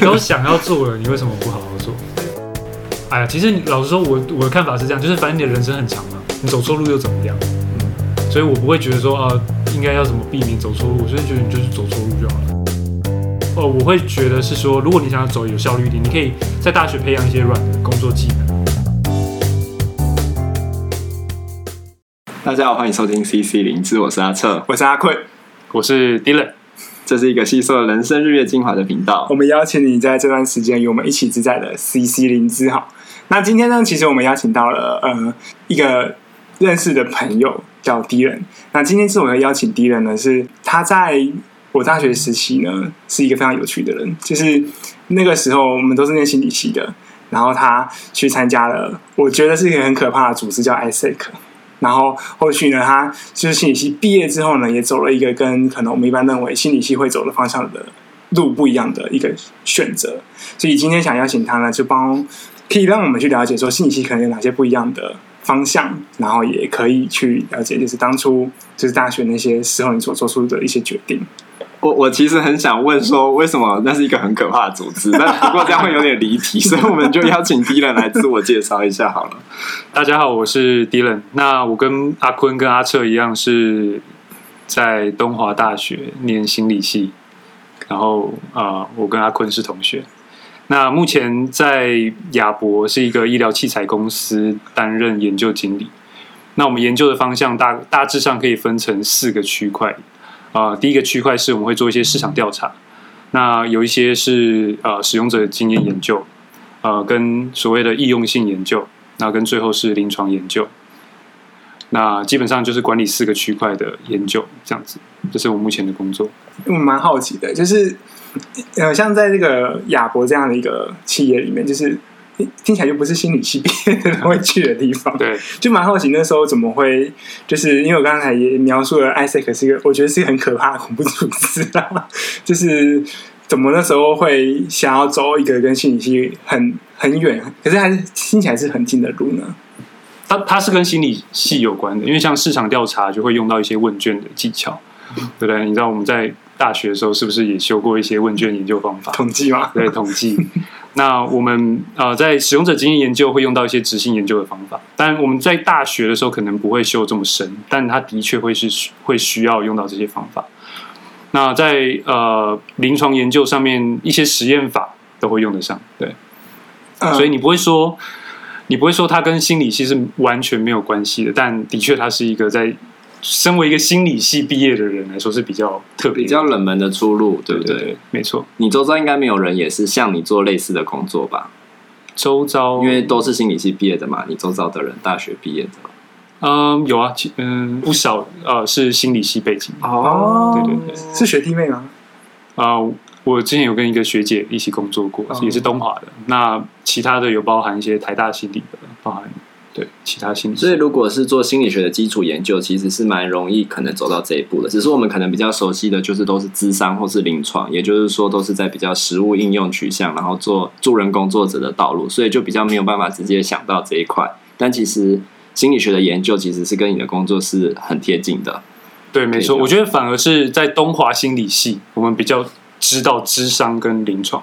你都想要做了，你为什么不好好做？哎呀，其实老实说，我我的看法是这样，就是反正你的人生很长嘛，你走错路又怎么样？嗯，所以我不会觉得说啊，应该要怎么避免走错路，我就觉得你就是走错路就好了。哦，我会觉得是说，如果你想要走有效率一点，你可以在大学培养一些软的工作技能。大家好，欢迎收听 CC 零知，我是阿策，我是阿坤，我是 Dylan。这是一个吸收了人生日月精华的频道。我们邀请你在这段时间与我们一起自在的 CC 零知好。那今天呢，其实我们邀请到了呃一个认识的朋友叫狄仁。那今天是我们邀请狄仁呢，是他在我大学时期呢是一个非常有趣的人。就是那个时候我们都是念心理系的，然后他去参加了，我觉得是一个很可怕的组织，叫 ISEC。然后后续呢，他就是心理系毕业之后呢，也走了一个跟可能我们一般认为心理系会走的方向的路不一样的一个选择。所以今天想邀请他呢，就帮可以让我们去了解说心理系可能有哪些不一样的方向，然后也可以去了解就是当初就是大学那些时候你所做出的一些决定。我我其实很想问说，为什么那是一个很可怕的组织？但不过这样会有点离题，所以我们就邀请 Dylan 来自我介绍一下好了。大家好，我是 Dylan。那我跟阿坤跟阿策一样，是在东华大学念心理系。然后啊、我跟阿坤是同学。那目前在亚博是一个医疗器材公司担任研究经理。那我们研究的方向大大致上可以分成四个区块。啊、第一个区块是我们会做一些市场调查，那有一些是呃使用者经验研究，呃，跟所谓的易用性研究，那跟最后是临床研究，那基本上就是管理四个区块的研究这样子，这是我目前的工作。我蛮好奇的，就是呃，像在这个亚博这样的一个企业里面，就是。听起来就不是心理系毕业的人会去的地方，对，就蛮好奇那时候怎么会，就是因为我刚才也描述了 ISEC 是一个，我觉得是一个很可怕的恐怖组织啊，就是怎么那时候会想要走一个跟心理系很很远，可是还是听起来是很近的路呢？它它是跟心理系有关的，因为像市场调查就会用到一些问卷的技巧，对不对？你知道我们在大学的时候是不是也修过一些问卷研究方法？统计吗？对，统计。那我们呃，在使用者经验研究会用到一些执行研究的方法，但我们在大学的时候可能不会修这么深，但它的确会是会需要用到这些方法。那在呃临床研究上面，一些实验法都会用得上，对。所以你不会说，你不会说它跟心理系是完全没有关系的，但的确它是一个在。身为一个心理系毕业的人来说是比较特别、比较冷门的出路，对不对？对对对，没错。你周遭应该没有人也是像你做类似的工作吧？周遭，因为都是心理系毕业的嘛，你周遭的人大学毕业的，嗯，有啊，嗯，不少，呃，是心理系背景哦，对对对，是学弟妹吗？啊、呃，我之前有跟一个学姐一起工作过，哦、也是东华的。那其他的有包含一些台大心理的，包含。对，其他心理，所以如果是做心理学的基础研究，其实是蛮容易可能走到这一步的。只是我们可能比较熟悉的就是都是智商或是临床，也就是说都是在比较实务应用取向，然后做助人工作者的道路，所以就比较没有办法直接想到这一块。但其实心理学的研究其实是跟你的工作是很贴近的。对，没错，我觉得反而是在东华心理系，我们比较知道智商跟临床，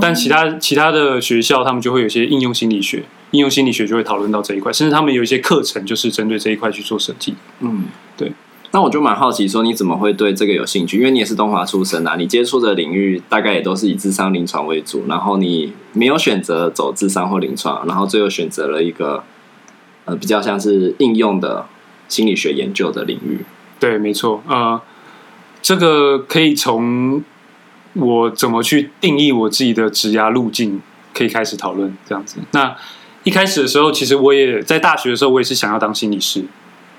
但其他其他的学校他们就会有些应用心理学。应用心理学就会讨论到这一块，甚至他们有一些课程就是针对这一块去做设计。嗯，对。那我就蛮好奇，说你怎么会对这个有兴趣？因为你也是东华出身啊，你接触的领域大概也都是以智商、临床为主，然后你没有选择走智商或临床，然后最后选择了一个呃比较像是应用的心理学研究的领域。对，没错。呃，这个可以从我怎么去定义我自己的职涯路径可以开始讨论，这样子。那一开始的时候，其实我也在大学的时候，我也是想要当心理师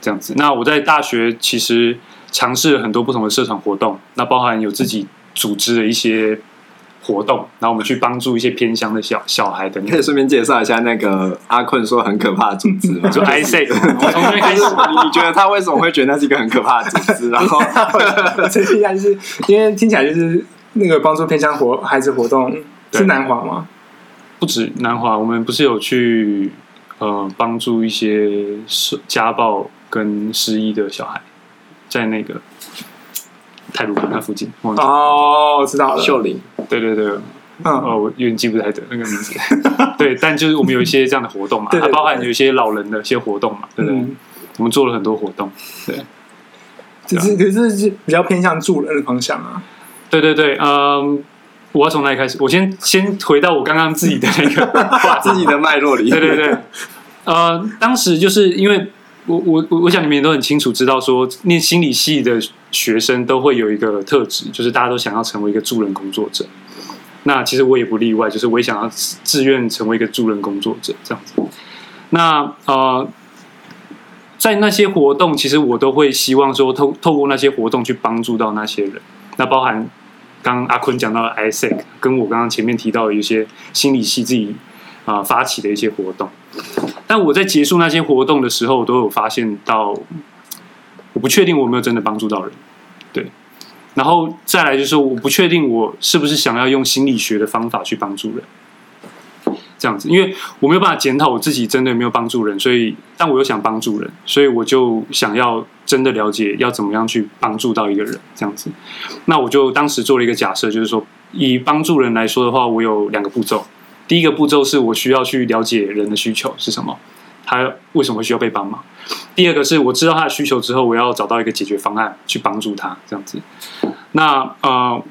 这样子。那我在大学其实尝试了很多不同的社团活动，那包含有自己组织的一些活动，然后我们去帮助一些偏乡的小小孩等等。可以顺便介绍一下那个阿坤说很可怕的组织吗？就 I say，。从这边开始，你 你觉得他为什么会觉得那是一个很可怕的组织？然后 这应该就是因为听起来就是那个帮助偏乡活孩子活动是南华吗？不止南华，我们不是有去呃帮助一些家暴跟失忆的小孩，在那个泰鲁阁那附近。哦，我知道了，秀林。对对对，嗯，哦，我有点记不太得那个名字。对，但就是我们有一些这样的活动嘛，对对对对包含有一些老人的一些活动嘛，对不对？嗯我们做了很多活动，对，只是可是是比较偏向助人的方向啊。对对对，嗯，我要从哪里开始？我先先回到我刚刚自己的那个 把自己的脉络里。对对对，呃，当时就是因为我我我我想你们也都很清楚知道说，念心理系的学生都会有一个特质，就是大家都想要成为一个助人工作者。那其实我也不例外，就是我也想要自愿成为一个助人工作者这样子。那呃。在那些活动，其实我都会希望说透透过那些活动去帮助到那些人。那包含刚阿坤讲到的 ISEC，跟我刚刚前面提到的一些心理系自己啊、呃、发起的一些活动。但我在结束那些活动的时候，我都有发现到，我不确定我有没有真的帮助到人。对，然后再来就是，我不确定我是不是想要用心理学的方法去帮助人。这样子，因为我没有办法检讨我自己真的有没有帮助人，所以，但我又想帮助人，所以我就想要真的了解要怎么样去帮助到一个人，这样子。那我就当时做了一个假设，就是说，以帮助人来说的话，我有两个步骤。第一个步骤是我需要去了解人的需求是什么，他为什么需要被帮忙。第二个是我知道他的需求之后，我要找到一个解决方案去帮助他，这样子。那呃。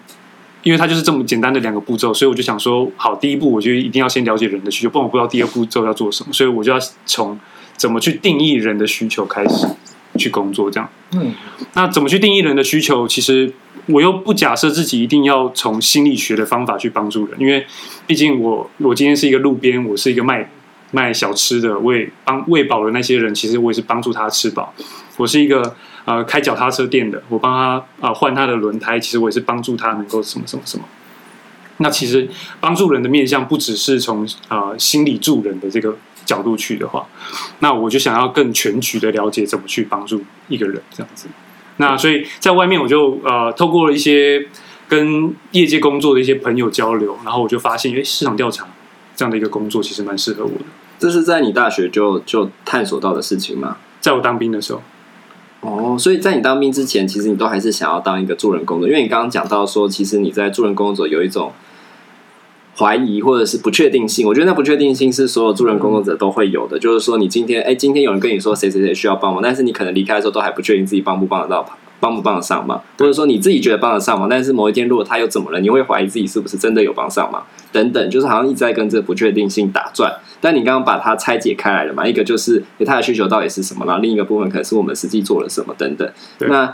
因为他就是这么简单的两个步骤，所以我就想说，好，第一步我就一定要先了解人的需求，不然我不知道第二步骤要做什么，所以我就要从怎么去定义人的需求开始去工作，这样。嗯，那怎么去定义人的需求？其实我又不假设自己一定要从心理学的方法去帮助人，因为毕竟我我今天是一个路边，我是一个卖卖小吃的，我也帮喂饱了那些人，其实我也是帮助他吃饱。我是一个。呃，开脚踏车店的，我帮他啊、呃、换他的轮胎，其实我也是帮助他能够什么什么什么。那其实帮助人的面向不只是从啊、呃、心理助人的这个角度去的话，那我就想要更全局的了解怎么去帮助一个人这样子。那所以在外面我就呃透过了一些跟业界工作的一些朋友交流，然后我就发现，哎，市场调查这样的一个工作其实蛮适合我的。这是在你大学就就探索到的事情吗？在我当兵的时候。哦，所以在你当兵之前，其实你都还是想要当一个助人工作，因为你刚刚讲到说，其实你在助人工作有一种怀疑或者是不确定性。我觉得那不确定性是所有助人工作者都会有的，就是说你今天哎，今天有人跟你说谁谁谁需要帮忙，但是你可能离开的时候都还不确定自己帮不帮得到，帮不帮得上忙，或者说你自己觉得帮得上忙，但是某一天如果他又怎么了，你会怀疑自己是不是真的有帮上忙，等等，就是好像一直在跟这个不确定性打转。但你刚刚把它拆解开来了嘛？一个就是他的需求到底是什么，然后另一个部分可能是我们实际做了什么等等。那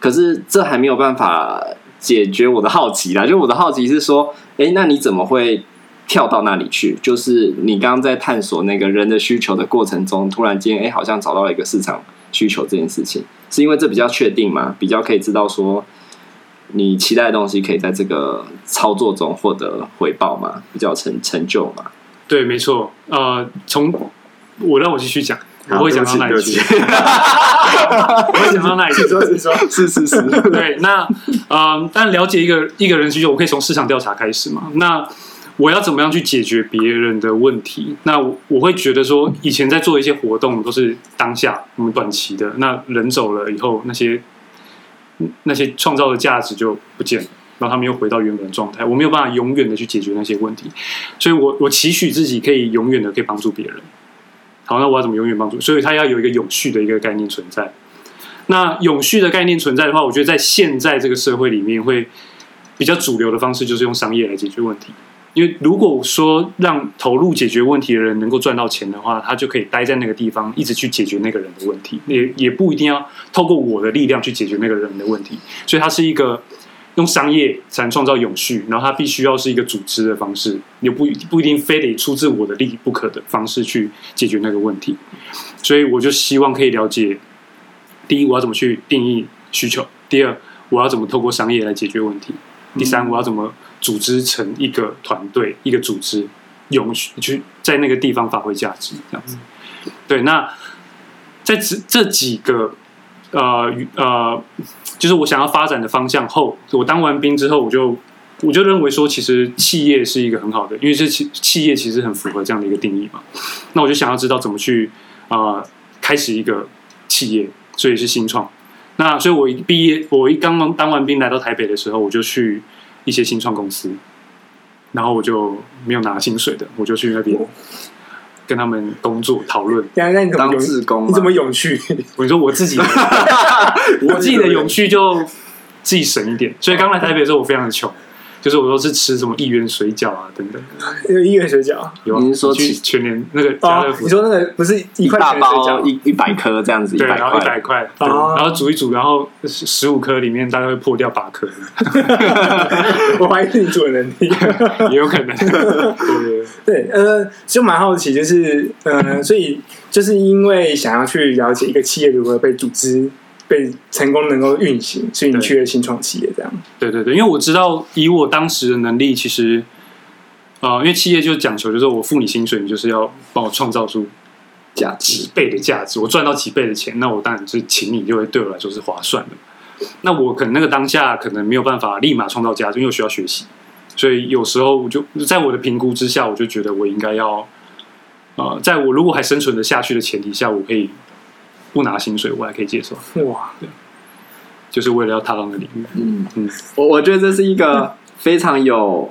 可是这还没有办法解决我的好奇啦。就我的好奇是说，哎，那你怎么会跳到那里去？就是你刚刚在探索那个人的需求的过程中，突然间哎，好像找到了一个市场需求这件事情，是因为这比较确定吗？比较可以知道说你期待的东西可以在这个操作中获得回报吗？比较成成就吗？对，没错。呃，从我让我继续讲，我会讲到哪里去？我会讲到哪里去？说是 说，是是是。对，那呃，但了解一个一个人需求，我可以从市场调查开始嘛？那我要怎么样去解决别人的问题？那我，我会觉得说，以前在做一些活动都是当下我们短期的，那人走了以后，那些那些创造的价值就不见了。然后他们又回到原本的状态，我没有办法永远的去解决那些问题，所以我我期许自己可以永远的可以帮助别人。好，那我要怎么永远帮助？所以他要有一个永续的一个概念存在。那永续的概念存在的话，我觉得在现在这个社会里面，会比较主流的方式就是用商业来解决问题。因为如果说让投入解决问题的人能够赚到钱的话，他就可以待在那个地方，一直去解决那个人的问题，也也不一定要透过我的力量去解决那个人的问题。所以它是一个。用商业才能创造永续，然后它必须要是一个组织的方式，也不不一定非得出自我的利益不可的方式去解决那个问题。所以我就希望可以了解：第一，我要怎么去定义需求；第二，我要怎么透过商业来解决问题；第三，我要怎么组织成一个团队、一个组织，永续去在那个地方发挥价值。这样子，对。那在这这几个。呃呃，就是我想要发展的方向后，我当完兵之后，我就我就认为说，其实企业是一个很好的，因为这企企业其实很符合这样的一个定义嘛。那我就想要知道怎么去啊、开始一个企业，所以是新创。那所以我一毕业，我一刚刚当完兵来到台北的时候，我就去一些新创公司。然后我就没有拿薪水的，我就去那边跟他们工作讨论。那那你怎么当志工？你怎么永续？我说我自己，我自己的永续就自己省一点。所以刚来台北的时候，我非常的穷。就是我都是吃什么一元水饺啊等等，有一元水饺，有你是说去全年那个家乐福？你说那个不是一块水饺一一百颗这样子，对，然后一百块，然后煮一煮，然后十五颗里面大概会破掉八颗。我怀疑你煮的能力 也有可能。对对，呃，就蛮好奇，就是呃，所以就是因为想要去了解一个企业如何被组织。被成功能够运行，所以你去了新创企业这样。对对对，因为我知道以我当时的能力，其实，呃，因为企业就讲求，就是我付你薪水，你就是要帮我创造出价几倍的价值，我赚到几倍的钱，那我当然是请你，就会对我来说是划算的。那我可能那个当下可能没有办法立马创造价值，因为我需要学习，所以有时候我就在我的评估之下，我就觉得我应该要，呃，在我如果还生存的下去的前提下，我可以。不拿薪水，我还可以接受。哇，对，就是为了要踏到那个领域。嗯嗯，我我觉得这是一个非常有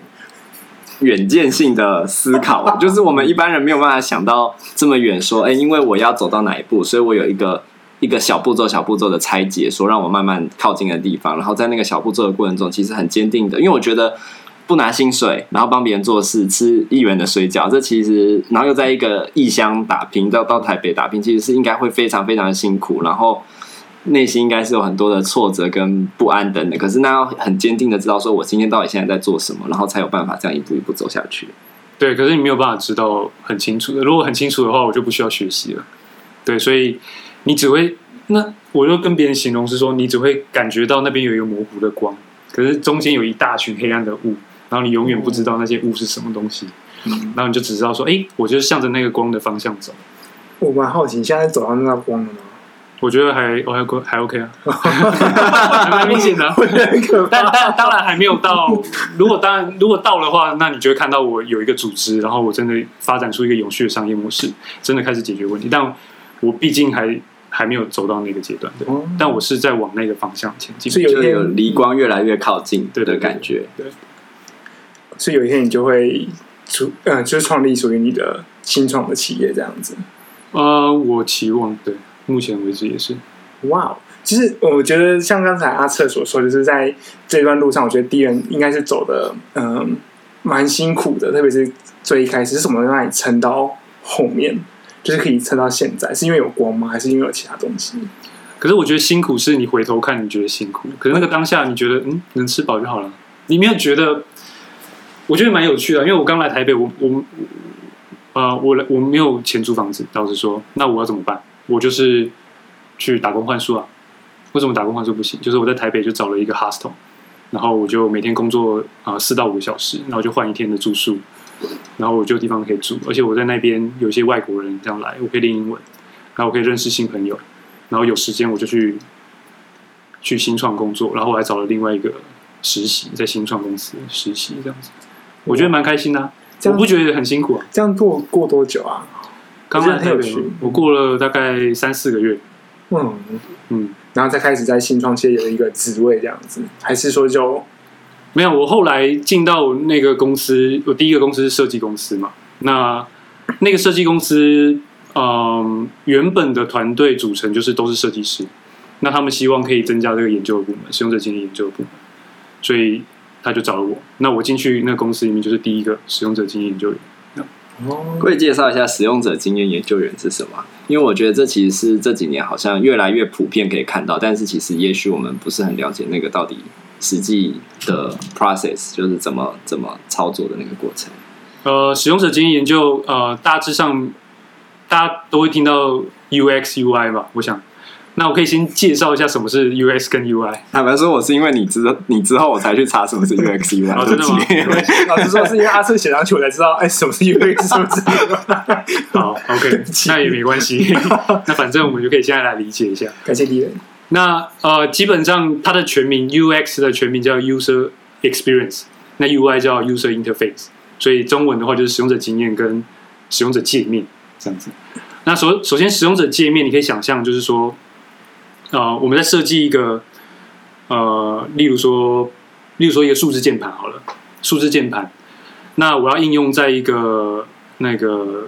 远见性的思考，就是我们一般人没有办法想到这么远。说，哎，因为我要走到哪一步，所以我有一个一个小步骤、小步骤的拆解，说让我慢慢靠近的地方。然后在那个小步骤的过程中，其实很坚定的，因为我觉得。不拿薪水，然后帮别人做事，吃一元的水饺，这其实，然后又在一个异乡打拼，到到台北打拼，其实是应该会非常非常的辛苦，然后内心应该是有很多的挫折跟不安等的。可是那要很坚定的知道，说我今天到底现在在做什么，然后才有办法这样一步一步走下去。对，可是你没有办法知道很清楚的。如果很清楚的话，我就不需要学习了。对，所以你只会，那我就跟别人形容是说，你只会感觉到那边有一个模糊的光，可是中间有一大群黑暗的雾。然后你永远不知道那些雾是什么东西，嗯、然后你就只知道说，哎，我就是向着那个光的方向走。我蛮好奇，你现在走到那道光了吗？我觉得还我还还 OK 啊，还蛮明显的。但但当然还没有到。如果当然如果到的话，那你就会看到我有一个组织，然后我真的发展出一个有序的商业模式，真的开始解决问题。但我毕竟还还没有走到那个阶段，对。嗯、但我是在往那个方向前进，是有有离光越来越靠近对的感觉，对。所以有一天你就会出，嗯、呃，就是创立属于你的新创的企业这样子。呃，我期望对，目前为止也是。哇，wow, 其实我觉得像刚才阿策所说，就是在这段路上，我觉得 D 人应该是走的，嗯、呃，蛮辛苦的，特别是最一开始是什么让你撑到后面，就是可以撑到现在，是因为有光吗？还是因为有其他东西？可是我觉得辛苦是你回头看，你觉得辛苦，可是那个当下你觉得，嗯，能吃饱就好了，你没有觉得？我觉得蛮有趣的，因为我刚来台北，我我呃，我来我没有钱租房子，老实说，那我要怎么办？我就是去打工换宿啊。为什么打工换宿不行？就是我在台北就找了一个 hostel，然后我就每天工作啊四到五个小时，然后就换一天的住宿，然后我就有地方可以住，而且我在那边有些外国人这样来，我可以练英文，然后我可以认识新朋友，然后有时间我就去去新创工作，然后我还找了另外一个实习，在新创公司实习这样子。我觉得蛮开心的、啊，我不觉得很辛苦啊。这样过过多久啊？刚来台北，我过了大概三四个月。嗯嗯，然后再开始在新创界有一个职位这样子，还是说就没有？我后来进到那个公司，我第一个公司是设计公司嘛。那那个设计公司，嗯，原本的团队组成就是都是设计师。那他们希望可以增加这个研究的部门，使用者经验研究的部门，所以。他就找了我，那我进去那个公司里面就是第一个使用者经验研究员。哦可以介绍一下使用者经验研究员是什么？因为我觉得这其实是这几年好像越来越普遍可以看到，但是其实也许我们不是很了解那个到底实际的 process 就是怎么怎么操作的那个过程。呃，使用者经验研究，呃，大致上大家都会听到 UX UI 吧，我想。那我可以先介绍一下什么是 UX 跟 UI。坦白说，我是因为你知道你之后我才去查什么是 UX UI。哦，真的吗？老实说，是因为阿策写上去我才知道，哎，什么是 UX，什么是 UI？好，OK，那也没关系。那反正我们就可以现在来理解一下。感谢敌人。那呃，基本上它的全名 UX 的全名叫 User Experience，那 UI 叫 User Interface，所以中文的话就是使用者经验跟使用者界面这样子。那首首先使用者界面，你可以想象就是说。啊、呃，我们在设计一个，呃，例如说，例如说一个数字键盘好了，数字键盘，那我要应用在一个那个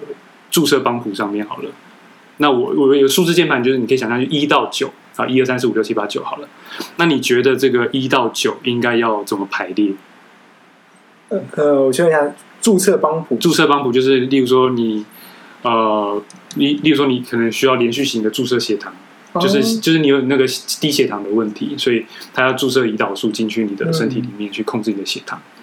注册帮谱上面好了。那我我有数字键盘，就是你可以想象就，一到九啊，一二三四五六七八九好了。那你觉得这个一到九应该要怎么排列？呃，我想一下，注册帮谱，注册帮谱就是，例如说你呃，例例如说你可能需要连续型的注射血糖，哦、就是就是你有那个低血糖的问题，所以他要注射胰岛素进去你的身体里面去控制你的血糖，嗯、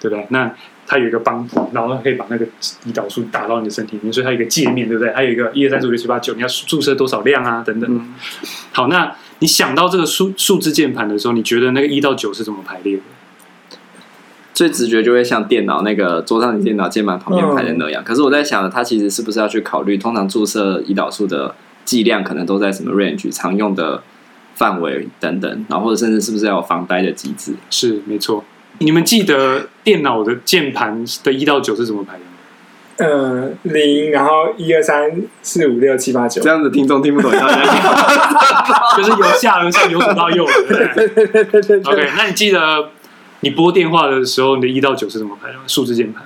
对不对？那它有一个帮助，然后可以把那个胰岛素打到你的身体里面，所以它有一个界面，对不对？还有一个一二三四五六七八九，你要注射多少量啊？等等。嗯、好，那你想到这个数数字键盘的时候，你觉得那个一到九是怎么排列的？最直觉就会像电脑那个桌上的电脑键盘旁边排的那样。嗯、可是我在想，它其实是不是要去考虑，通常注射胰岛素的剂量可能都在什么 range 常用的范围等等，然后或者甚至是不是要有防呆的机制？是，没错。你们记得电脑的键盘的一到九是怎么排的吗？呃，零，然后一二三四五六七八九，这样子听众听不懂，就是由下而上，由左到右。OK，那你记得你拨电话的时候，你的一到九是怎么排的吗？数字键盘，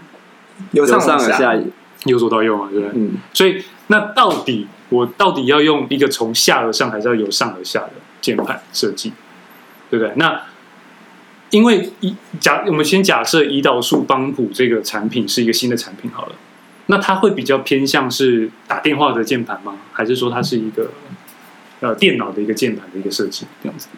由上而下，由左到右嘛，对不对？嗯。所以，那到底我到底要用一个从下而上，还是要由上而下的键盘设计？对不对？那因为一假，我们先假设胰岛素帮补这个产品是一个新的产品好了，那它会比较偏向是打电话的键盘吗？还是说它是一个呃电脑的一个键盘的一个设计这样子？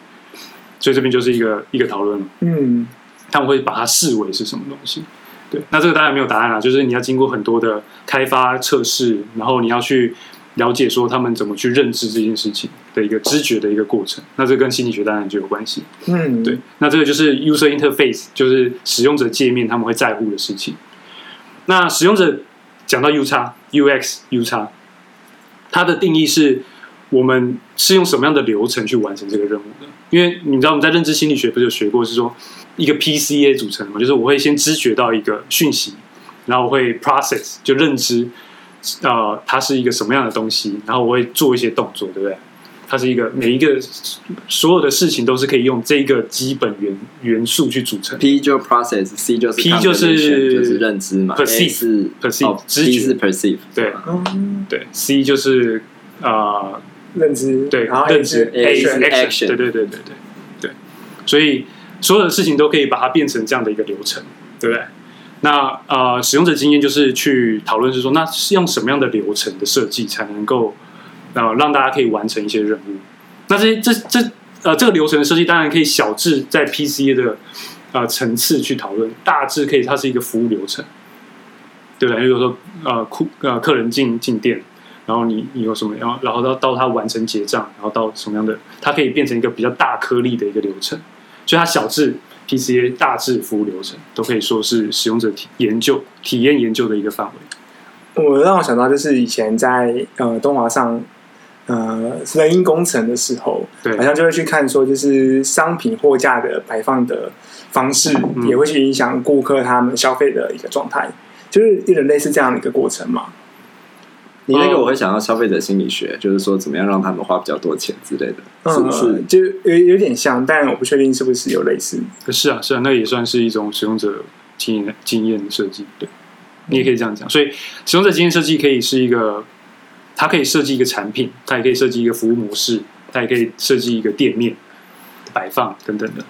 所以这边就是一个一个讨论。嗯，他们会把它视为是什么东西？对，那这个当然没有答案了，就是你要经过很多的开发测试，然后你要去。了解说他们怎么去认知这件事情的一个知觉的一个过程，那这跟心理学当然就有关系。嗯，对，那这个就是 user interface，就是使用者界面他们会在乎的事情。那使用者讲到 U 叉 UX U 叉，它的定义是我们是用什么样的流程去完成这个任务的？因为你知道我们在认知心理学不是有学过，是说一个 PCA 组成的嘛，就是我会先知觉到一个讯息，然后我会 process 就认知。呃，它是一个什么样的东西？然后我会做一些动作，对不对？它是一个每一个所有的事情都是可以用这个基本元元素去组成。P 就 process，C 就是 P 就是就是认知嘛，perceive 是 perceive，知觉是 perceive，对，对，C 就是啊认知，对，认知 A 是 action，对对对对对对，所以所有的事情都可以把它变成这样的一个流程，对不对？那呃，使用者经验就是去讨论，是说，那是用什么样的流程的设计才能够呃让大家可以完成一些任务？那这这这呃这个流程的设计，当然可以小至在 P C 的呃层次去讨论，大致可以它是一个服务流程，对不对？比如说呃库呃客人进进店，然后你你有什么样，然后到到他完成结账，然后到什么样的，它可以变成一个比较大颗粒的一个流程，所以它小至。PCA 大致服务流程都可以说是使用者体研究、体验研究的一个范围。我让我想到就是以前在呃东华上呃人因工程的时候，对，好像就会去看说，就是商品货架的摆放的方式，也会去影响顾客他们消费的一个状态，就是有点类似这样的一个过程嘛。你那个我会想到消费者心理学，就是说怎么样让他们花比较多钱之类的，是不是？就有有点像，但我不确定是不是有类似。是啊，是啊，那也算是一种使用者经验经验设计。对，你也可以这样讲。所以，使用者经验设计可以是一个，它可以设计一个产品，它也可以设计一个服务模式，它也可以设计一个店面摆放等等的。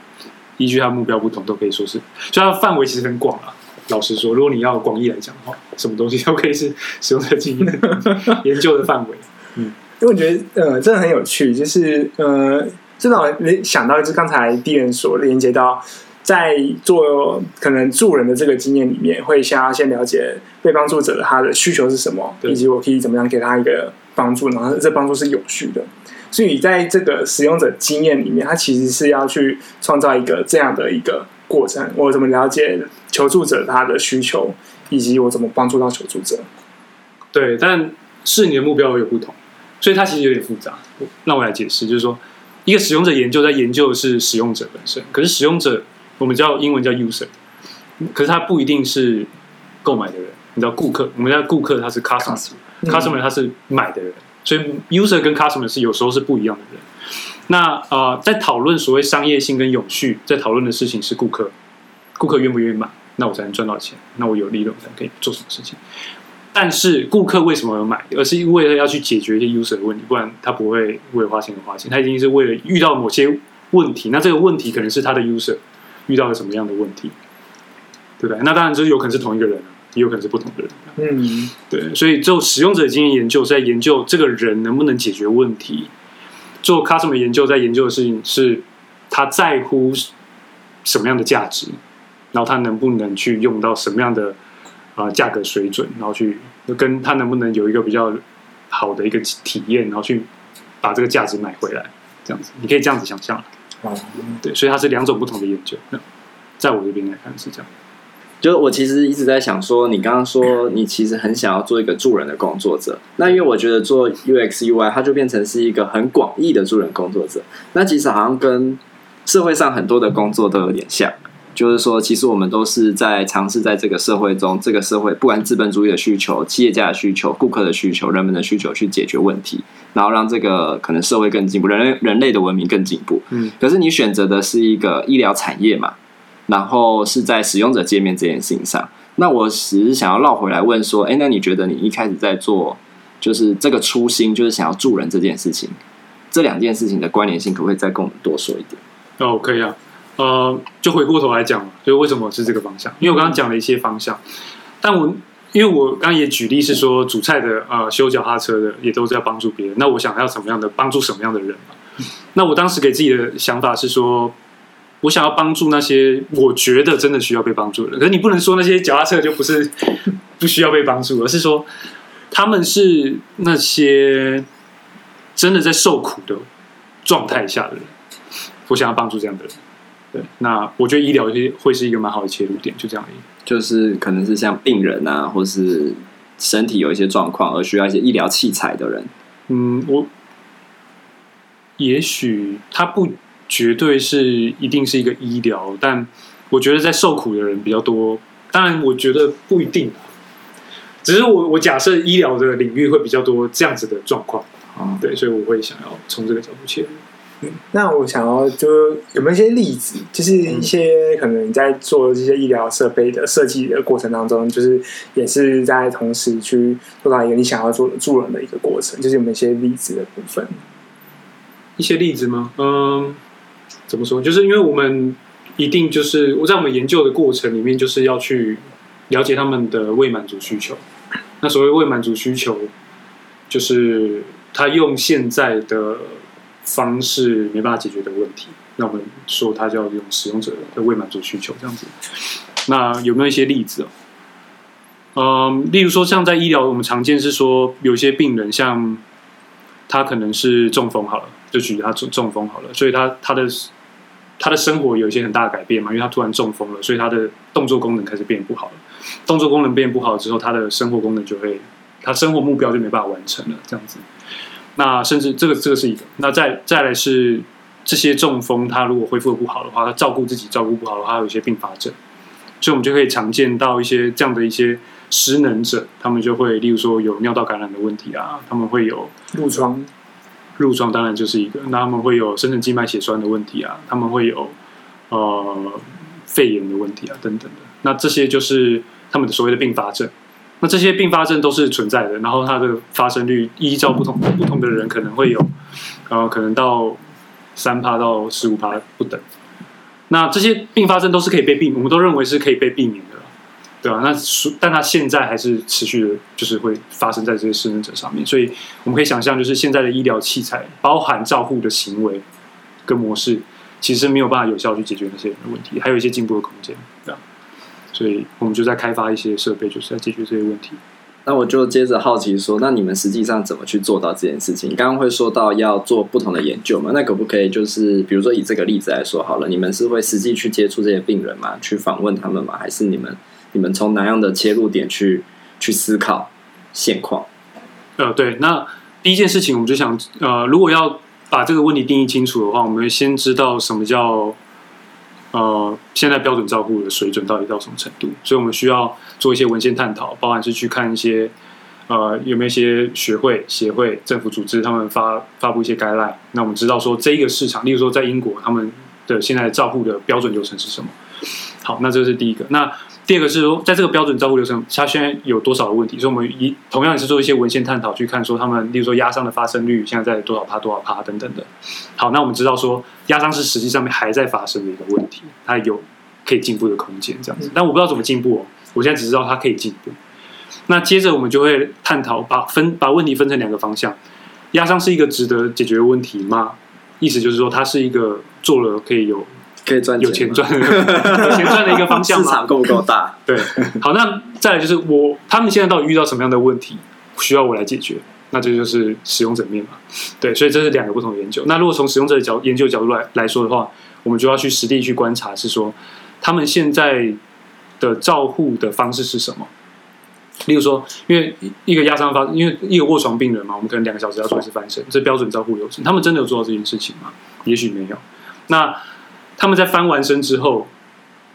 依据它目标不同，都可以说是，所以它的范围其实很广啊。老实说，如果你要广义来讲的话，什么东西都可以是使用者经验 研究的范围。嗯，因为我觉得呃，真的很有趣，就是呃，真的我想到就是刚才 Dylan 所连接到，在做可能助人的这个经验里面，会先要先了解被帮助者的他的需求是什么，以及我可以怎么样给他一个帮助，然后这帮助是有序的。所以在这个使用者经验里面，他其实是要去创造一个这样的一个过程。我怎么了解求助者他的需求，以及我怎么帮助到求助者？对，但是你的目标有不同，所以它其实有点复杂。那我来解释，就是说，一个使用者研究在研究的是使用者本身，可是使用者我们叫英文叫 user，可是他不一定是购买的人。你知道顾客，我们叫顾客，他是 customer，customer 他是买的人。所以，user 跟 customer 是有时候是不一样的人。那呃，在讨论所谓商业性跟永续，在讨论的事情是顾客，顾客愿不愿意买？那我才能赚到钱，那我有利润才可以做什么事情。但是顾客为什么要买？而是为了要去解决一些 user 的问题，不然他不会为了花钱而花钱，他一定是为了遇到某些问题。那这个问题可能是他的 user 遇到了什么样的问题，对不对？那当然这有可能是同一个人，也有可能是不同的人。嗯，对。所以就使用者经验研究是在研究这个人能不能解决问题，做 customer 研究在研究的事情是他在乎什么样的价值，然后他能不能去用到什么样的。啊，价格水准，然后去跟他能不能有一个比较好的一个体验，然后去把这个价值买回来，这样子，你可以这样子想象。哦，对，所以它是两种不同的研究。在我这边来看是这样。就是我其实一直在想说，你刚刚说你其实很想要做一个助人的工作者，那因为我觉得做 UX UI 它就变成是一个很广义的助人工作者，那其实好像跟社会上很多的工作都有点像。就是说，其实我们都是在尝试在这个社会中，这个社会不管资本主义的需求、企业家的需求、顾客的需求、人们的需求去解决问题，然后让这个可能社会更进步，人类人类的文明更进步。嗯，可是你选择的是一个医疗产业嘛，然后是在使用者界面这件事情上。那我只是想要绕回来问说，哎，那你觉得你一开始在做，就是这个初心，就是想要助人这件事情，这两件事情的关联性，可不可以再跟我们多说一点？哦，可以啊。呃，就回过头来讲嘛，就为什么是这个方向？因为我刚刚讲了一些方向，但我因为我刚刚也举例是说，煮菜的呃，修脚踏车的也都是要帮助别人。那我想要什么样的帮助什么样的人？那我当时给自己的想法是说，我想要帮助那些我觉得真的需要被帮助的人。可是你不能说那些脚踏车就不是不需要被帮助，而是说他们是那些真的在受苦的状态下的人，我想要帮助这样的人。对，那我觉得医疗会会是一个蛮好的切入点，就这样而已。就是可能是像病人啊，或是身体有一些状况而需要一些医疗器材的人。嗯，我也许他不绝对是一定是一个医疗，但我觉得在受苦的人比较多。当然，我觉得不一定，只是我我假设医疗的领域会比较多这样子的状况。啊，对，所以我会想要从这个角度切入。那我想要就有没有一些例子，就是一些可能你在做这些医疗设备的设计的过程当中，就是也是在同时去做到一个你想要做的助人的一个过程，就是有没有一些例子的部分？一些例子吗？嗯，怎么说？就是因为我们一定就是我在我们研究的过程里面，就是要去了解他们的未满足需求。那所谓未满足需求，就是他用现在的。方式没办法解决的问题，那我们说它叫用使用者的未满足需求这样子。那有没有一些例子哦？嗯，例如说像在医疗，我们常见是说有些病人，像他可能是中风好了，就举他中中风好了，所以他他的他的生活有一些很大的改变嘛，因为他突然中风了，所以他的动作功能开始变不好了。动作功能变不好之后，他的生活功能就会，他生活目标就没办法完成了，这样子。那甚至这个这个是一个，那再再来是这些中风，他如果恢复的不好的话，他照顾自己照顾不好的话，他有一些并发症，所以我们就可以常见到一些这样的一些失能者，他们就会例如说有尿道感染的问题啊，他们会有褥疮，褥疮当然就是一个，那他们会有深层静脉血栓的问题啊，他们会有呃肺炎的问题啊等等的，那这些就是他们的所谓的并发症。那这些并发症都是存在的，然后它的发生率依照不同不同的人可能会有，呃，可能到三趴到十五趴不等。那这些并发症都是可以被避，我们都认为是可以被避免的，对吧？那但它现在还是持续的，就是会发生在这些失能者上面。所以我们可以想象，就是现在的医疗器材，包含照护的行为跟模式，其实没有办法有效去解决那些人的问题，还有一些进步的空间，对吧？所以我们就在开发一些设备，就是在解决这些问题。那我就接着好奇说，那你们实际上怎么去做到这件事情？刚刚会说到要做不同的研究嘛？那可不可以就是，比如说以这个例子来说好了，你们是会实际去接触这些病人吗？去访问他们吗？还是你们你们从哪样的切入点去去思考现况？呃，对，那第一件事情，我们就想，呃，如果要把这个问题定义清楚的话，我们先知道什么叫。呃，现在标准照护的水准到底到什么程度？所以我们需要做一些文献探讨，包含是去看一些呃有没有一些学会、协会、政府组织他们发发布一些概览。那我们知道说这一个市场，例如说在英国，他们的现在照护的标准流程是什么？好，那这是第一个。那第二个是说，在这个标准照顾流程，它现在有多少的问题？所以我们一同样也是做一些文献探讨，去看说他们，例如说压伤的发生率现在在多少趴、多少趴等等的。好，那我们知道说压伤是实际上面还在发生的一个问题，它有可以进步的空间这样子。但我不知道怎么进步哦，我现在只知道它可以进步。那接着我们就会探讨，把分把问题分成两个方向：压伤是一个值得解决的问题吗？意思就是说，它是一个做了可以有。可以赚钱，有钱赚，有钱赚的一个方向吗？市场够不够大？对，好，那再来就是我他们现在到底遇到什么样的问题，需要我来解决？那这就是使用者面嘛。对，所以这是两个不同的研究。那如果从使用者的角研究角度来来说的话，我们就要去实地去观察，是说他们现在的照护的方式是什么？例如说，因为一个压伤发，因为一个卧床病人嘛，我们可能两个小时要做一次翻身，这标准照护流程，他们真的有做到这件事情吗？也许没有。那他们在翻完身之后，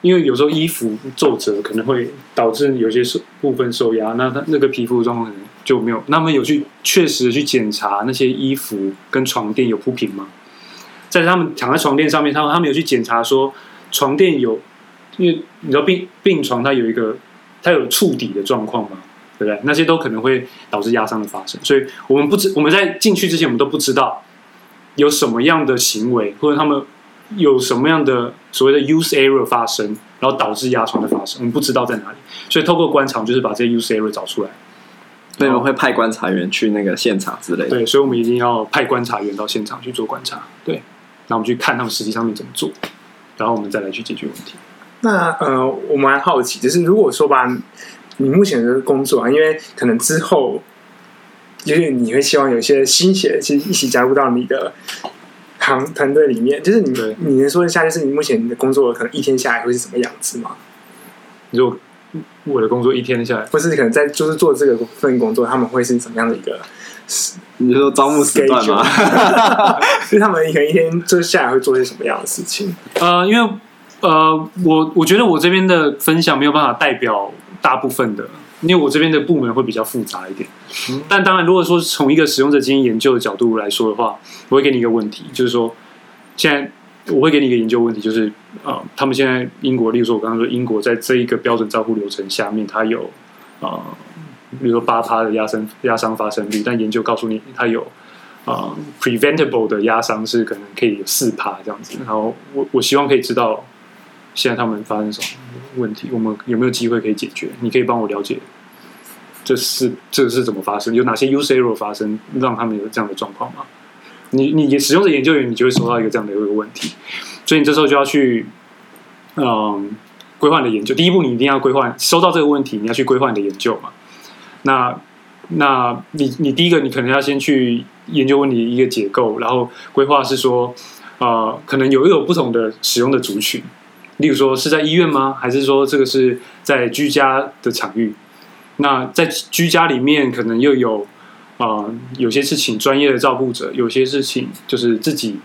因为有时候衣服皱褶可能会导致有些受部分受压，那他那个皮肤状况可能就没有。那么有去确实去检查那些衣服跟床垫有铺平吗？在他们躺在床垫上面，他们他们有去检查说床垫有，因为你知道病病床它有一个它有触底的状况吗？对不对？那些都可能会导致压伤的发生。所以我们不知我们在进去之前，我们都不知道有什么样的行为或者他们。有什么样的所谓的 use error 发生，然后导致压疮的发生，我们不知道在哪里，所以透过观察就是把这些 use error 找出来。所以我们会派观察员去那个现场之类的。对，所以我们一定要派观察员到现场去做观察。对，那我们去看他们实际上面怎么做，然后我们再来去解决问题。那呃，我们还好奇，就是如果说吧，你目前的工作啊，因为可能之后，就是你会希望有一些新血其实一起加入到你的。团团队里面，就是你，你能说一下，就是你目前的工作可能一天下来会是什么样子吗？你说我的工作一天下来，或是可能在就是做这个份工作，他们会是怎么样的一个？你说招募时段吗？就他们可能一天就下来会做些什么样的事情？呃，因为呃，我我觉得我这边的分享没有办法代表大部分的。因为我这边的部门会比较复杂一点，但当然，如果说从一个使用者经验研究的角度来说的话，我会给你一个问题，就是说，现在我会给你一个研究问题，就是啊、呃，他们现在英国，例如说我刚刚说英国在这一个标准照护流程下面，它有啊、呃，比如说八趴的压伤压伤发生率，但研究告诉你，它有啊、呃、preventable 的压伤是可能可以有四趴这样子，然后我我希望可以知道。现在他们发生什么问题？我们有没有机会可以解决？你可以帮我了解，这是这是怎么发生？有哪些 user 发生，让他们有这样的状况吗？你你使用者研究员，你就会收到一个这样的一个问题，所以你这时候就要去，嗯，规划你的研究。第一步，你一定要规划，收到这个问题，你要去规划你的研究嘛。那那你你第一个，你可能要先去研究问题一个结构，然后规划是说，呃，可能有一有不同的使用的族群。例如说是在医院吗？还是说这个是在居家的场域？那在居家里面可能又有啊、有些是请专业的照顾者，有些是请就是自己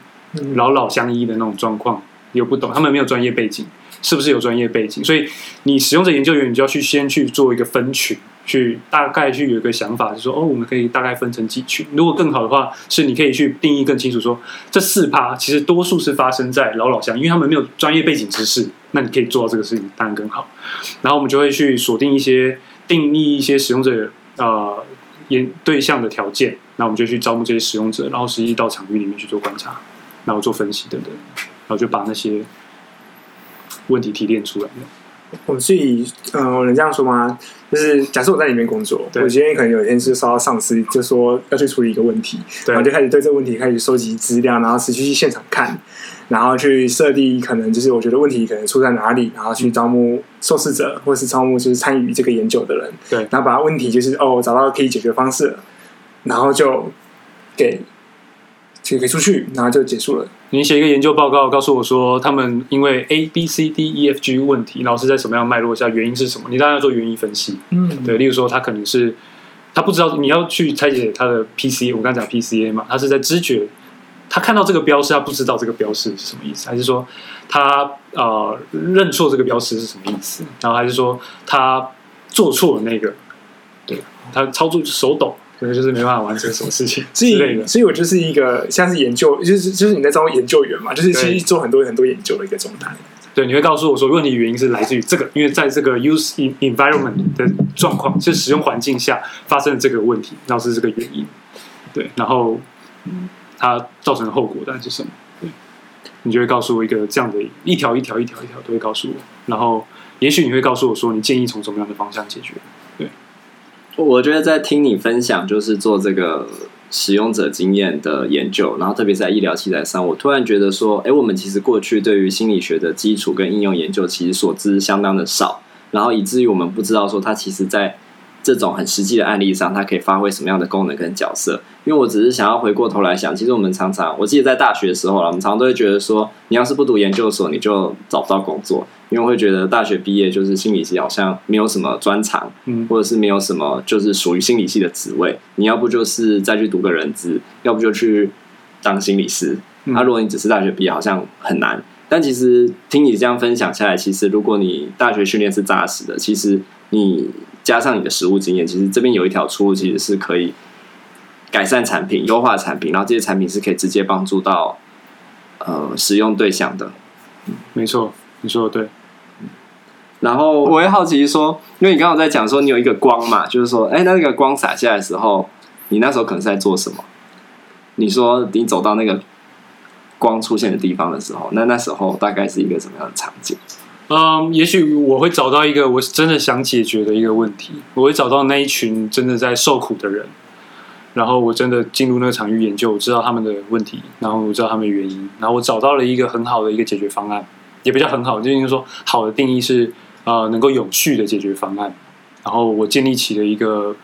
老老相依的那种状况，又不懂，他们没有专业背景，是不是有专业背景？所以你使用者研究员，你就要去先去做一个分群。去大概去有一个想法，就是说哦，我们可以大概分成几群。如果更好的话，是你可以去定义更清楚说，这四趴其实多数是发生在老老乡，因为他们没有专业背景知识。那你可以做到这个事情，当然更好。然后我们就会去锁定一些定义一些使用者呃研对象的条件，那我们就去招募这些使用者，然后实际到场域里面去做观察，然后做分析等等，然后就把那些问题提炼出来。我是以，呃，我能这样说吗？就是假设我在里面工作，我今天可能有一天是收到上司就说要去处理一个问题，对然后就开始对这个问题开始收集资料，然后持续去现场看，然后去设定可能就是我觉得问题可能出在哪里，然后去招募受试者或是招募就是参与这个研究的人，对，然后把问题就是哦找到可以解决方式，然后就给。就可以出去，然后就结束了。你写一个研究报告，告诉我说他们因为 A、B、C、D、E、F、G 问题，然后是在什么样脉络下，原因是什么？你当然要做原因分析。嗯，对。例如说，他可能是他不知道，你要去拆解他的 PC。我刚才讲 PCA 嘛，他是在知觉，他看到这个标识，他不知道这个标识是什么意思，还是说他呃认错这个标识是什么意思？然后还是说他做错了那个，对，他操作手抖。可能就是没办法完成什么事情之类的，所以我就是一个像是研究，就是就是你在招研究员嘛，就是其实做很多很多研究的一个状态。对，你会告诉我说，问题原因是来自于这个，因为在这个 use environment 的状况，就使用环境下发生了这个问题，然后是这个原因。对，然后它造成的后果大概是什么？对，你就会告诉我一个这样的一条一条一条一条都会告诉我，然后也许你会告诉我说，你建议从什么样的方向解决？对，我觉得在听你分享，就是做这个。使用者经验的研究，然后特别在医疗器材上，我突然觉得说，哎，我们其实过去对于心理学的基础跟应用研究，其实所知相当的少，然后以至于我们不知道说它其实在。这种很实际的案例上，它可以发挥什么样的功能跟角色？因为我只是想要回过头来想，其实我们常常，我记得在大学的时候啦，我们常常都会觉得说，你要是不读研究所，你就找不到工作，因为会觉得大学毕业就是心理系好像没有什么专长，嗯，或者是没有什么就是属于心理系的职位，你要不就是再去读个人资，要不就去当心理师。那、嗯啊、如果你只是大学毕业，好像很难。但其实听你这样分享下来，其实如果你大学训练是扎实的，其实你。加上你的实物经验，其实这边有一条出路，其实是可以改善产品、优化产品，然后这些产品是可以直接帮助到呃使用对象的。嗯，没错，你说的对。然后我也好奇说，因为你刚刚在讲说你有一个光嘛，就是说，哎，那那个光洒下来的时候，你那时候可能是在做什么？你说你走到那个光出现的地方的时候，那那时候大概是一个什么样的场景？嗯，也许我会找到一个我真的想解决的一个问题，我会找到那一群真的在受苦的人，然后我真的进入那个场域研究，我知道他们的问题，然后我知道他们的原因，然后我找到了一个很好的一个解决方案，也比较很好，就是说好的定义是呃能够有序的解决方案，然后我建立起了一个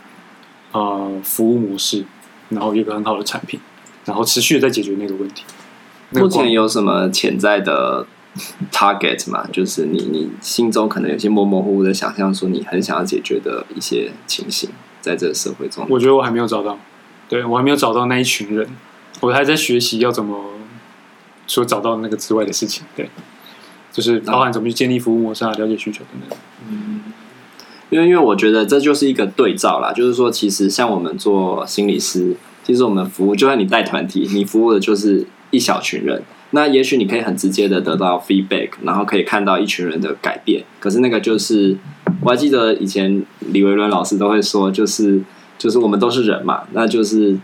呃服务模式，然后一个很好的产品，然后持续的在解决那个问题。目前有什么潜在的？Target 嘛，就是你你心中可能有些模模糊糊的想象，说你很想要解决的一些情形，在这个社会中，我觉得我还没有找到，对，我还没有找到那一群人，我还在学习要怎么说找到那个之外的事情，对，就是包含怎么去建立服务模式啊，了解需求等等。嗯，因为因为我觉得这就是一个对照啦，就是说其实像我们做心理师，其实我们服务，就算你带团体，你服务的就是一小群人。那也许你可以很直接的得到 feedback，然后可以看到一群人的改变。可是那个就是，我还记得以前李维伦老师都会说，就是就是我们都是人嘛，那就是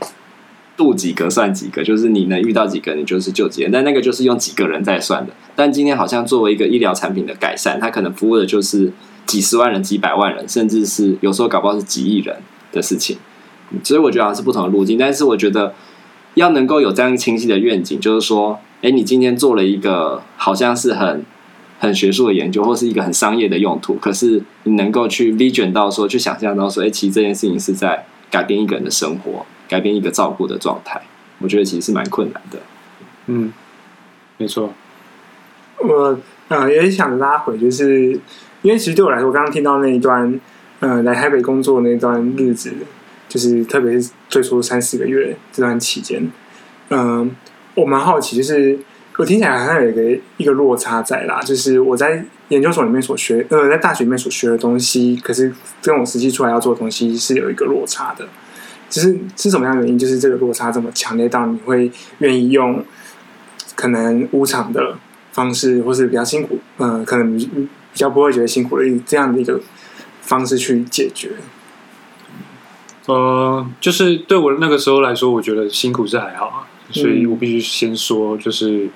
度几个算几个，就是你能遇到几个，你就是救几个。但那个就是用几个人在算的。但今天好像作为一个医疗产品的改善，它可能服务的就是几十万人、几百万人，甚至是有时候搞不好是几亿人的事情。所以我觉得好像是不同的路径。但是我觉得要能够有这样清晰的愿景，就是说。哎，你今天做了一个好像是很很学术的研究，或是一个很商业的用途，可是你能够去 vision 到说，去想象到说，哎，其实这件事情是在改变一个人的生活，改变一个照顾的状态。我觉得其实是蛮困难的。嗯，没错。我呃也想拉回，就是因为其实对我来说，我刚刚听到那一段，呃，来台北工作那段日子，就是特别是最初三四个月这段期间，嗯、我蛮好奇，就是我听起来好像有一个一个落差在啦，就是我在研究所里面所学，呃，在大学里面所学的东西，可是跟我实际出来要做的东西是有一个落差的。就是是什么样的原因？就是这个落差这么强烈到你会愿意用可能无偿的方式，或是比较辛苦，呃，可能比较不会觉得辛苦的这样的一个方式去解决。呃，就是对我那个时候来说，我觉得辛苦是还好啊。所以我必须先说，就是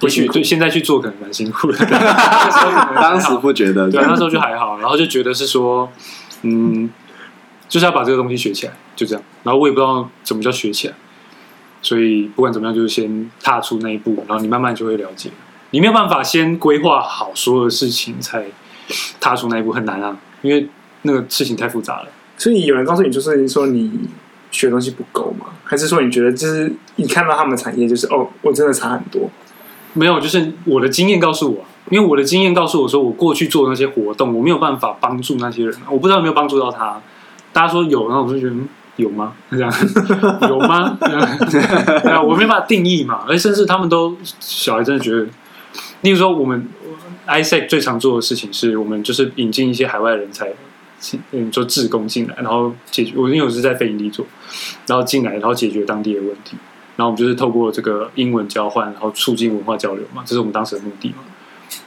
也许对现在去做可能蛮辛苦的。当时不觉得，对，那时候就还好，然后就觉得是说，嗯，就是要把这个东西学起来，就这样。然后我也不知道怎么叫学起来，所以不管怎么样，就是先踏出那一步，然后你慢慢就会了解。你没有办法先规划好所有的事情才踏出那一步，很难啊，因为那个事情太复杂了。所以有人告诉你，就是说你。学东西不够吗？还是说你觉得就是你看到他们的产业就是哦，我真的差很多？没有，就是我的经验告诉我，因为我的经验告诉我说，我过去做的那些活动，我没有办法帮助那些人，我不知道有没有帮助到他。大家说有，然后我就觉得有吗？这样 有吗？我没办法定义嘛。而甚至他们都小孩真的觉得，例如说我们 i sec 最常做的事情是我们就是引进一些海外人才。嗯，做志工进来，然后解决。我因为我是在非营利做，然后进来，然后解决当地的问题。然后我们就是透过这个英文交换，然后促进文化交流嘛，这是我们当时的目的嘛。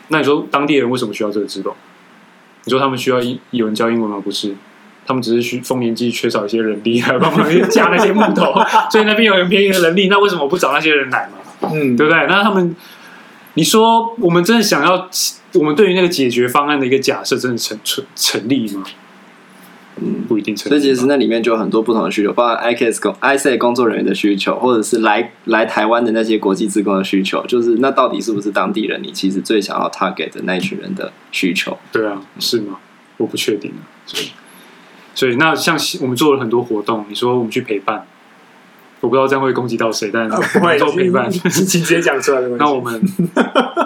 那你说当地人为什么需要这个支龙？你说他们需要英有人教英文吗？不是，他们只是需丰年祭缺少一些人力来帮忙 架那些木头，所以那边有很便宜的人力。那为什么不找那些人来嘛？嗯，对不对？那他们，你说我们真的想要，我们对于那个解决方案的一个假设，真的成成成立吗？嗯，不一定。所以其实那里面就有很多不同的需求，包括 ICAS 工 ISEC 工作人员的需求，或者是来来台湾的那些国际职工的需求。就是那到底是不是当地人？你其实最想要 target 的那一群人的需求？对啊，是吗？我不确定啊。所以，所以那像我们做了很多活动，你说我们去陪伴，我不知道这样会攻击到谁，但不会做陪伴，直接讲出来的。那我们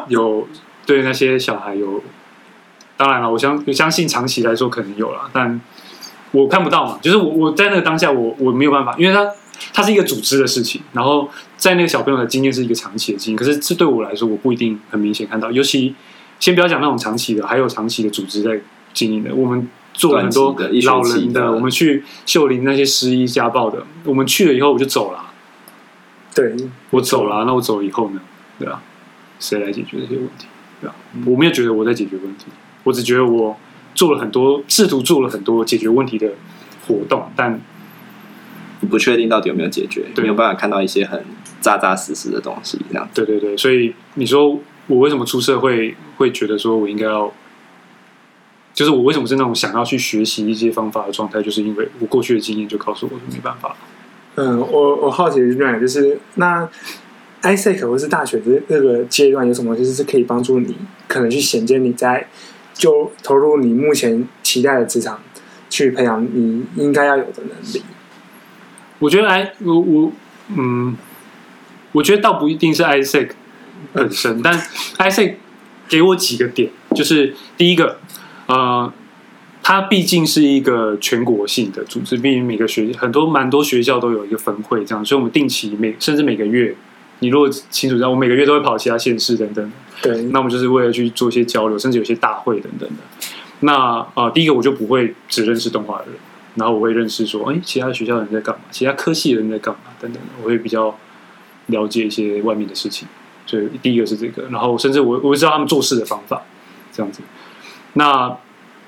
有对那些小孩有，当然了，我相我相信长期来说可能有了，但。我看不到嘛，就是我我在那个当下我，我我没有办法，因为他他是一个组织的事情，然后在那个小朋友的经验是一个长期的经验，可是这对我来说，我不一定很明显看到。尤其先不要讲那种长期的，还有长期的组织在经营的，我们做了很多老人的，的我们去秀林那些失忆家暴的，我们去了以后我就走了，对，我走了，那我走了以后呢，对吧？谁来解决这些问题？对吧？我没有觉得我在解决问题，我只觉得我。做了很多，试图做了很多解决问题的活动，但你不确定到底有没有解决，对没有办法看到一些很扎扎实实的东西。这样，对对对，所以你说我为什么出社会会觉得说我应该要，就是我为什么是那种想要去学习一些方法的状态，就是因为我过去的经验就告诉我说没办法。嗯，我我好奇的是这样，就是那 ISEC 或是大学的这个阶段有什么，就是是可以帮助你，可能去衔接你在。就投入你目前期待的职场，去培养你应该要有的能力。我觉得，哎，我我嗯，我觉得倒不一定是 ISEC 本身，嗯、但 ISEC 给我几个点，就是第一个，呃，它毕竟是一个全国性的组织，毕竟每个学很多蛮多学校都有一个分会，这样，所以我们定期每甚至每个月，你如果清楚知道，我每个月都会跑其他县市等等。对，那我们就是为了去做一些交流，甚至有些大会等等的。那啊、第一个我就不会只认识东华的人，然后我会认识说，哎，其他学校的人在干嘛，其他科系的人在干嘛等等，我会比较了解一些外面的事情。所以第一个是这个，然后甚至我我知道他们做事的方法，这样子。那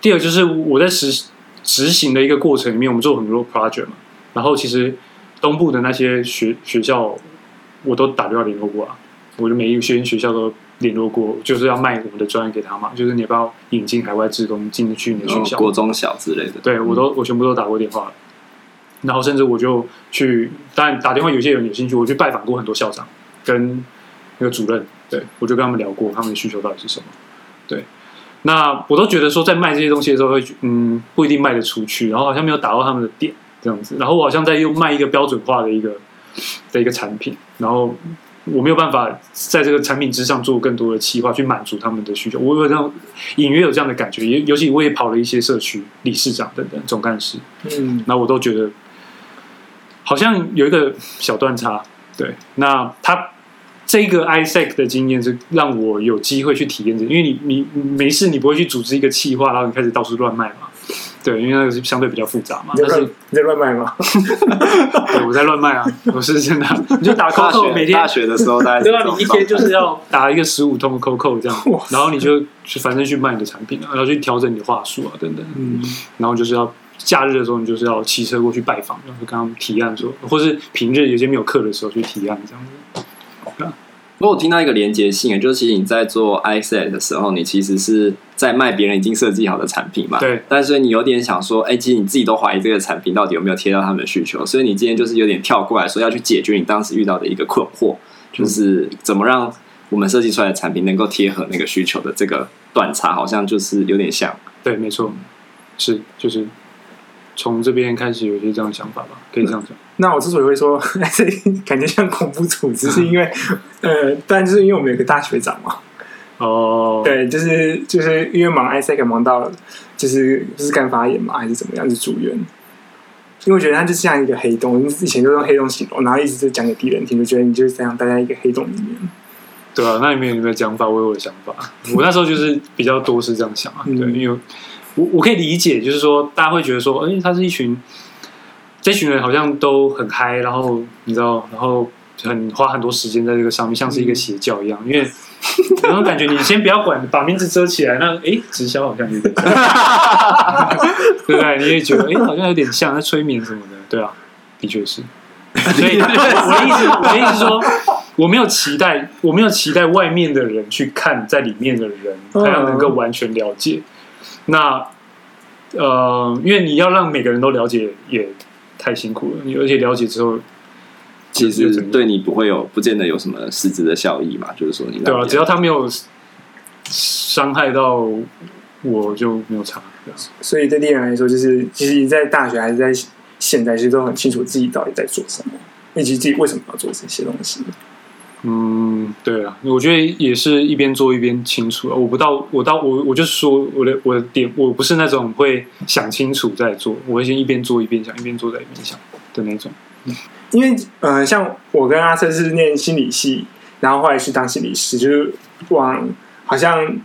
第二就是我在实执行的一个过程里面，我们做很多 project 嘛，然后其实东部的那些学学校，我都打电话联络过啊，我就每一个学院学校都。联络过，就是要卖我们的专业给他嘛，就是你要不要引进海外职工进去你的学校，国中小之类的。对，我都我全部都打过电话了，然后甚至我就去，当然打电话有些人有兴趣，我去拜访过很多校长跟那个主任，对，我就跟他们聊过他们的需求到底是什么。对，那我都觉得说在卖这些东西的时候会，嗯，不一定卖得出去，然后好像没有打到他们的点这样子，然后我好像在用卖一个标准化的一个的一个产品，然后。我没有办法在这个产品之上做更多的企划去满足他们的需求。我有这样隐约有这样的感觉，尤尤其我也跑了一些社区理事长等等总干事，嗯，那我都觉得好像有一个小断差。对，那他这个 ISEC 的经验是让我有机会去体验这，因为你你没事，你不会去组织一个企划，然后你开始到处乱卖嘛。对，因为那个是相对比较复杂嘛。但是你在乱卖吗？对，我在乱卖啊！我是真的，你就打 COCO，每天大学的时候，对啊？你一天就是要打一个十五通 COCO 这样，然后你就去反正去卖你的产品啊，然后去调整你的话术啊等等。嗯，然后就是要假日的时候，你就是要骑车过去拜访，然后跟他们提案说，或是平日有些没有课的时候去提案这样子。我听到一个连接性，就是其实你在做 ISEC 的时候，你其实是在卖别人已经设计好的产品嘛。对。但是你有点想说，哎，其实你自己都怀疑这个产品到底有没有贴到他们的需求，所以你今天就是有点跳过来说要去解决你当时遇到的一个困惑，就是怎么让我们设计出来的产品能够贴合那个需求的这个断差，好像就是有点像。对，没错，是就是。从这边开始有一些这样的想法吧，可以这样讲。那我之所以会说 感觉像恐怖组织，是因为呃，但就是因为我们有个大学长嘛。哦，对，就是就是因为忙 ISEC 忙到就是就是干发炎嘛，还是怎么样，就住院。因为我觉得他就像一个黑洞，以前就用黑洞形容，然后一直就讲给敌人听，就觉得你就是这样待在一个黑洞里面。对啊，那里面有没有讲法？我有我的想法。我那时候就是比较多是这样想啊，对，因为。我我可以理解，就是说大家会觉得说，哎、欸，他是一群，这群人好像都很嗨，然后你知道，然后很花很多时间在这个上面，像是一个邪教一样。因为然后感觉，你先不要管，把名字遮起来，那哎，直销好像有点像，对不对？你也觉得哎，好像有点像在催眠什么的，对啊，的确是。所以我的意思，我的意思说，我没有期待，我没有期待外面的人去看在里面的人，他要能够完全了解。那呃，因为你要让每个人都了解，也太辛苦了。你而且了解之后。其实对你不会有，不见得有什么实质的效益嘛。就是说你，你对啊，只要他没有伤害到我，就没有差。所以对恋人来说，就是其实你在大学还是在现在，其实都很清楚自己到底在做什么，以及自己为什么要做这些东西。嗯，对啊，我觉得也是一边做一边清楚。我不到，我到我我就说我的我的点，我不是那种会想清楚再做，我会先一边做一边想，一边做再一边想的那种。嗯因为，呃，像我跟阿森是念心理系，然后后来去当心理师，就是往好像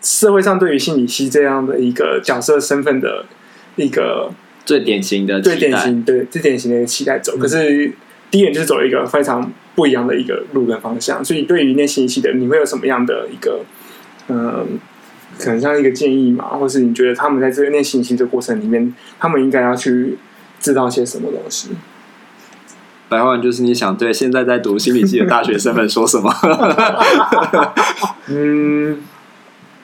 社会上对于心理系这样的一个角色身份的一个最典型的、最典型对最典型的一个期待走。嗯、可是第一眼就是走了一个非常不一样的一个路跟方向。所以，对于念心理系的，你会有什么样的一个，嗯、呃，可能像一个建议嘛，或是你觉得他们在这个念心理系的过程里面，他们应该要去知道些什么东西？白话就是你想对现在在读心理系的大学生们说什么？嗯，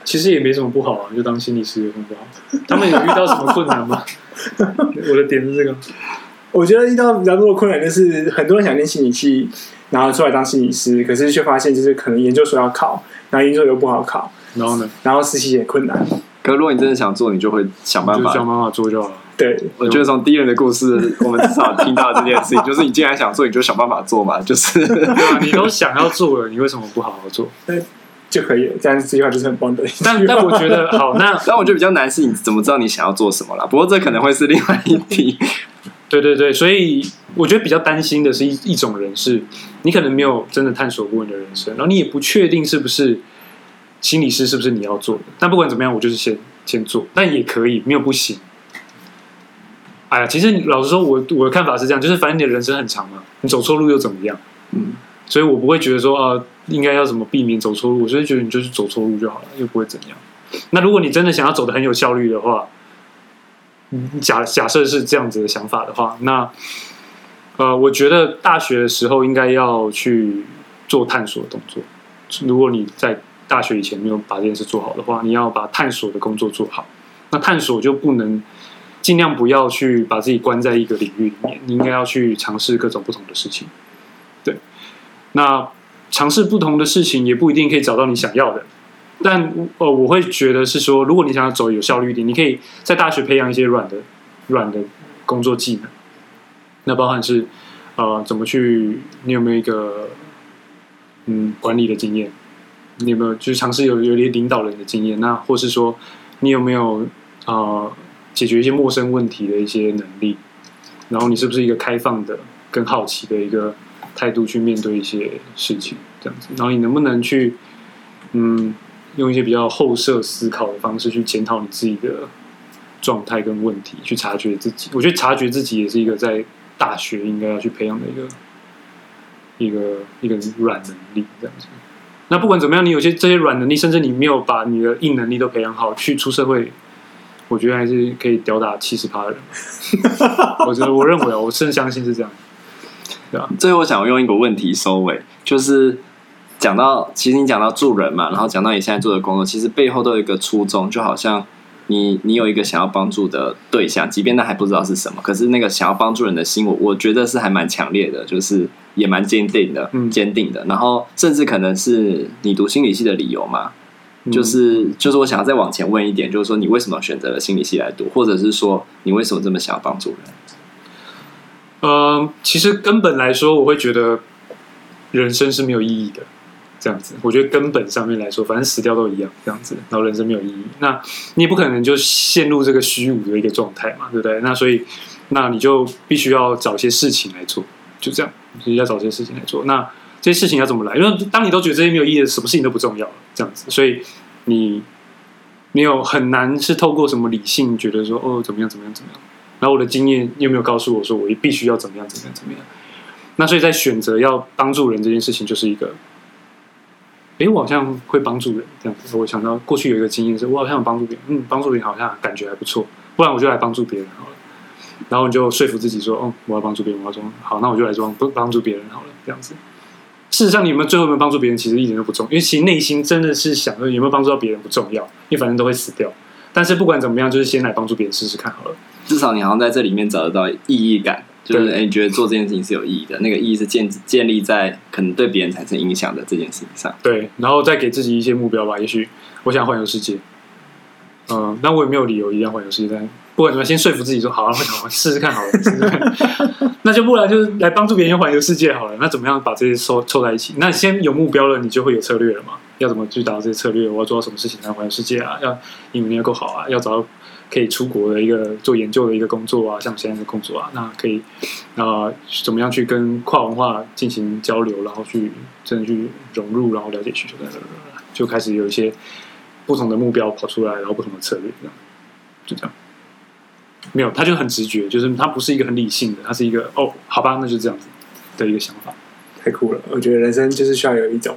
其实也没什么不好啊，就当心理师也很不好。他们有遇到什么困难吗？我的点是这个，我觉得遇到比较多的困难就是很多人想念心理系，然后出来当心理师，可是却发现就是可能研究所要考，然后研究所又不好考，然后呢，然后实习也困难。可是如果你真的想做，你就会想办法，想办法做就好了。对，我觉得从第一人的故事，我们至少听到这件事情，就是你既然想做，你就想办法做嘛。就是你都想要做了，你为什么不好好做？对，就可以了。这样这句话就是很棒的。但但我觉得 好，那但我觉得比较难是，你怎么知道你想要做什么啦？不过这可能会是另外一题。对对对，所以我觉得比较担心的是一一种人，是你可能没有真的探索过你的人生，然后你也不确定是不是心理师是不是你要做的。但不管怎么样，我就是先先做，但也可以没有不行。哎呀，其实老实说，我我的看法是这样，就是反正你的人生很长嘛，你走错路又怎么样？嗯，所以我不会觉得说啊，应该要怎么避免走错路，我就觉得你就是走错路就好了，又不会怎样。那如果你真的想要走的很有效率的话，假假设是这样子的想法的话，那呃，我觉得大学的时候应该要去做探索的动作。如果你在大学以前没有把这件事做好的话，你要把探索的工作做好。那探索就不能。尽量不要去把自己关在一个领域里面，你应该要去尝试各种不同的事情。对，那尝试不同的事情也不一定可以找到你想要的，但呃，我会觉得是说，如果你想要走有效率一点，你可以在大学培养一些软的软的工作技能。那包含是呃，怎么去？你有没有一个嗯管理的经验？你有没有就尝试有有点领导人的经验？那或是说，你有没有呃？解决一些陌生问题的一些能力，然后你是不是一个开放的、跟好奇的一个态度去面对一些事情，这样子，然后你能不能去，嗯，用一些比较后设思考的方式去检讨你自己的状态跟问题，去察觉自己。我觉得察觉自己也是一个在大学应该要去培养的一个一个一个软能力，这样子。那不管怎么样，你有些这些软能力，甚至你没有把你的硬能力都培养好，去出社会。我觉得还是可以吊打七十趴的人。我觉得，我认为啊，我甚相信是这样。对啊。最后，我想用一个问题收尾，就是讲到，其实你讲到助人嘛，然后讲到你现在做的工作，其实背后都有一个初衷，就好像你你有一个想要帮助的对象，即便那还不知道是什么，可是那个想要帮助人的心，我我觉得是还蛮强烈的，就是也蛮坚定的，坚定的。然后，甚至可能是你读心理系的理由嘛。就是就是我想要再往前问一点，就是说你为什么选择了心理系来读，或者是说你为什么这么想要帮助人？呃，其实根本来说，我会觉得人生是没有意义的，这样子。我觉得根本上面来说，反正死掉都一样，这样子，然后人生没有意义，那你也不可能就陷入这个虚无的一个状态嘛，对不对？那所以，那你就必须要找些事情来做，就这样，你要找些事情来做。那这些事情要怎么来？因为当你都觉得这些没有意义，什么事情都不重要了，这样子，所以你没有很难是透过什么理性觉得说哦怎么样怎么样怎么样。然后我的经验又没有告诉我说我必须要怎么样怎么样怎么样。那所以在选择要帮助人这件事情，就是一个哎，我好像会帮助人这样子。我想到过去有一个经验是，我好像帮助别人，嗯，帮助别人好像感觉还不错，不然我就来帮助别人好了。然后你就说服自己说，哦，我要帮助别人，我要说好，那我就来装帮帮助别人好了，这样子。事实上，你们最后有没有帮助别人，其实一点都不重要，因为其实内心真的是想说有没有帮助到别人不重要，因为反正都会死掉。但是不管怎么样，就是先来帮助别人试试看好了。至少你好像在这里面找得到意义感，就是哎，你觉得做这件事情是有意义的，那个意义是建建立在可能对别人产生影响的这件事情上。对，然后再给自己一些目标吧。也许我想环游世界，嗯，那我也没有理由一定要环游世界，但不管怎么，先说服自己说好啊，好，试试看好了，试试看。那就不然就是来帮助别人环游世界好了。那怎么样把这些收凑在一起？那先有目标了，你就会有策略了嘛。要怎么去达到这些策略？我要做到什么事情才能环游世界啊？要英文要够好啊？要找到。可以出国的一个做研究的一个工作啊，像我现在的工作啊，那可以啊、怎么样去跟跨文化进行交流，然后去真的去融入，然后了解需求，就开始有一些不同的目标跑出来，然后不同的策略，这样就这样。没有，他就很直觉，就是他不是一个很理性的，他是一个哦，好吧，那就这样子的一个想法。太酷了，我觉得人生就是需要有一种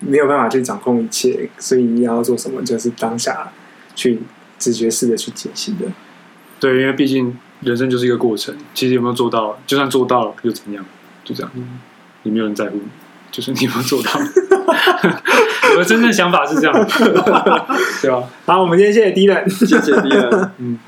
没有办法去掌控一切，所以你要做什么，就是当下去。直觉式的去解析的，对，因为毕竟人生就是一个过程。其实有没有做到，就算做到了又怎样？就这样，也没有人在乎，就是你有没有做到。我的真正想法是这样，对吧？好，我们今天谢谢 Dylan，谢谢 Dylan，嗯。